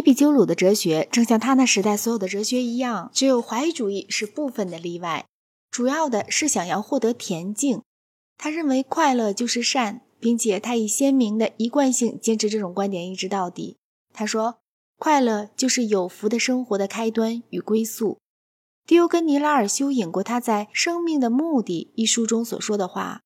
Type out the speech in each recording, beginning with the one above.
伊壁鸠鲁的哲学正像他那时代所有的哲学一样，只有怀疑主义是部分的例外，主要的是想要获得恬静。他认为快乐就是善，并且他以鲜明的一贯性坚持这种观点一直到底。他说：“快乐就是有福的生活的开端与归宿。”迪欧根尼拉尔修引过他在《生命的目的》一书中所说的话：“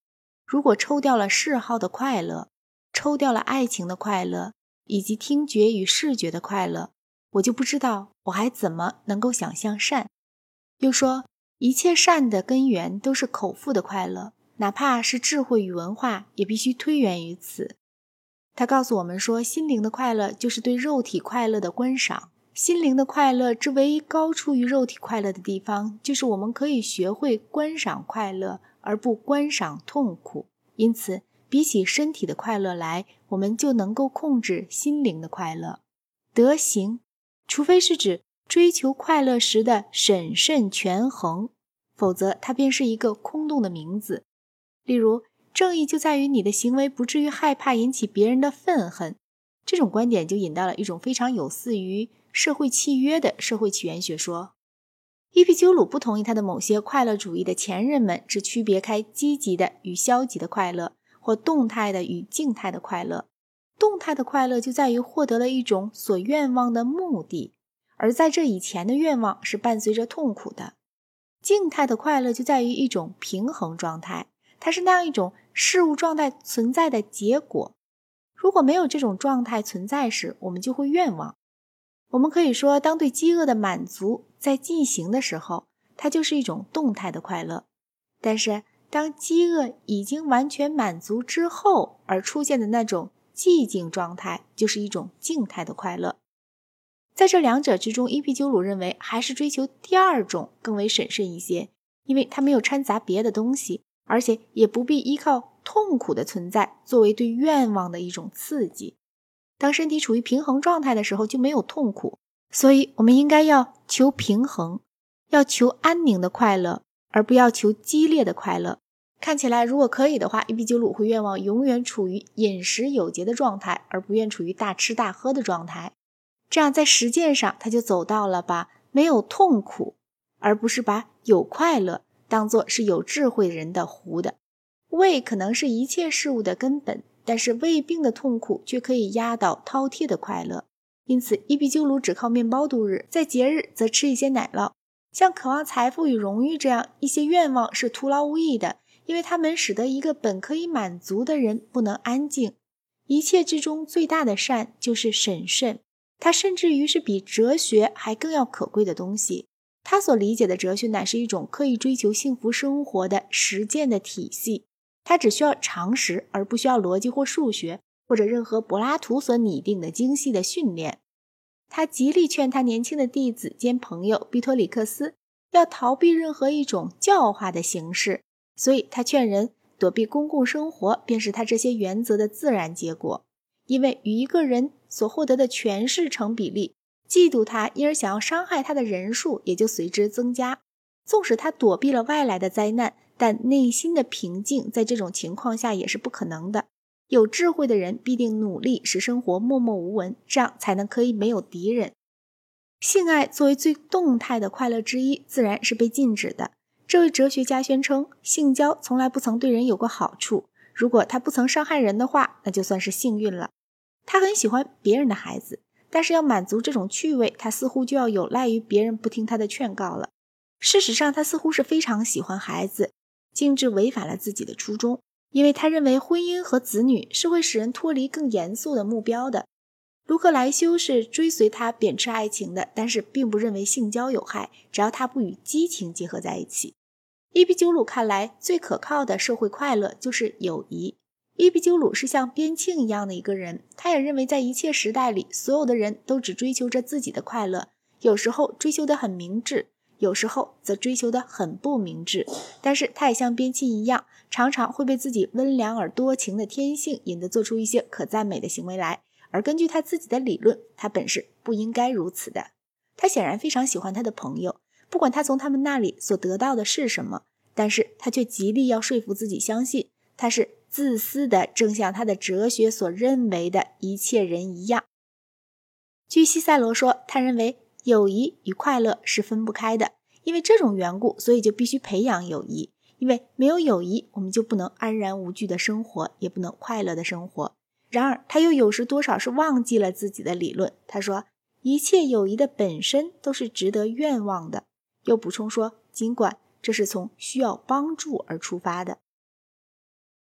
如果抽掉了嗜好的快乐，抽掉了爱情的快乐，以及听觉与视觉的快乐，我就不知道我还怎么能够想象善。”又说：“一切善的根源都是口腹的快乐。”哪怕是智慧与文化，也必须推源于此。他告诉我们说，心灵的快乐就是对肉体快乐的观赏。心灵的快乐之唯一高出于肉体快乐的地方，就是我们可以学会观赏快乐，而不观赏痛苦。因此，比起身体的快乐来，我们就能够控制心灵的快乐。德行，除非是指追求快乐时的审慎权衡，否则它便是一个空洞的名字。例如，正义就在于你的行为不至于害怕引起别人的愤恨。这种观点就引到了一种非常有似于社会契约的社会起源学说。伊壁鸠鲁不同意他的某些快乐主义的前人们只区别开积极的与消极的快乐，或动态的与静态的快乐。动态的快乐就在于获得了一种所愿望的目的，而在这以前的愿望是伴随着痛苦的。静态的快乐就在于一种平衡状态。它是那样一种事物状态存在的结果。如果没有这种状态存在时，我们就会愿望。我们可以说，当对饥饿的满足在进行的时候，它就是一种动态的快乐；但是，当饥饿已经完全满足之后而出现的那种寂静状态，就是一种静态的快乐。在这两者之中，伊壁鸠鲁认为还是追求第二种更为审慎一些，因为它没有掺杂别的东西。而且也不必依靠痛苦的存在作为对愿望的一种刺激。当身体处于平衡状态的时候，就没有痛苦。所以，我们应该要求平衡，要求安宁的快乐，而不要求激烈的快乐。看起来，如果可以的话，伊壁鸠鲁会愿望永远处于饮食有节的状态，而不愿处于大吃大喝的状态。这样，在实践上，他就走到了把没有痛苦，而不是把有快乐。当做是有智慧人的糊的胃，可能是一切事物的根本，但是胃病的痛苦却可以压倒饕餮的快乐。因此，伊壁鸠鲁只靠面包度日，在节日则吃一些奶酪。像渴望财富与荣誉这样一些愿望是徒劳无益的，因为它们使得一个本可以满足的人不能安静。一切之中最大的善就是审慎，它甚至于是比哲学还更要可贵的东西。他所理解的哲学乃是一种刻意追求幸福生活的实践的体系，它只需要常识，而不需要逻辑或数学，或者任何柏拉图所拟定的精细的训练。他极力劝他年轻的弟子兼朋友毕托里克斯要逃避任何一种教化的形式，所以他劝人躲避公共生活，便是他这些原则的自然结果，因为与一个人所获得的权势成比例。嫉妒他，因而想要伤害他的人数也就随之增加。纵使他躲避了外来的灾难，但内心的平静在这种情况下也是不可能的。有智慧的人必定努力使生活默默无闻，这样才能可以没有敌人。性爱作为最动态的快乐之一，自然是被禁止的。这位哲学家宣称，性交从来不曾对人有过好处。如果他不曾伤害人的话，那就算是幸运了。他很喜欢别人的孩子。但是要满足这种趣味，他似乎就要有赖于别人不听他的劝告了。事实上，他似乎是非常喜欢孩子，径直违反了自己的初衷，因为他认为婚姻和子女是会使人脱离更严肃的目标的。卢克莱修是追随他贬斥爱情的，但是并不认为性交有害，只要他不与激情结合在一起。伊壁鸠鲁看来，最可靠的社会快乐就是友谊。伊壁鸠鲁是像边沁一样的一个人，他也认为在一切时代里，所有的人都只追求着自己的快乐，有时候追求的很明智，有时候则追求的很不明智。但是他也像边沁一样，常常会被自己温良而多情的天性引得做出一些可赞美的行为来。而根据他自己的理论，他本是不应该如此的。他显然非常喜欢他的朋友，不管他从他们那里所得到的是什么，但是他却极力要说服自己相信他是。自私的，正像他的哲学所认为的一切人一样。据西塞罗说，他认为友谊与快乐是分不开的，因为这种缘故，所以就必须培养友谊。因为没有友谊，我们就不能安然无惧的生活，也不能快乐的生活。然而，他又有时多少是忘记了自己的理论。他说，一切友谊的本身都是值得愿望的。又补充说，尽管这是从需要帮助而出发的。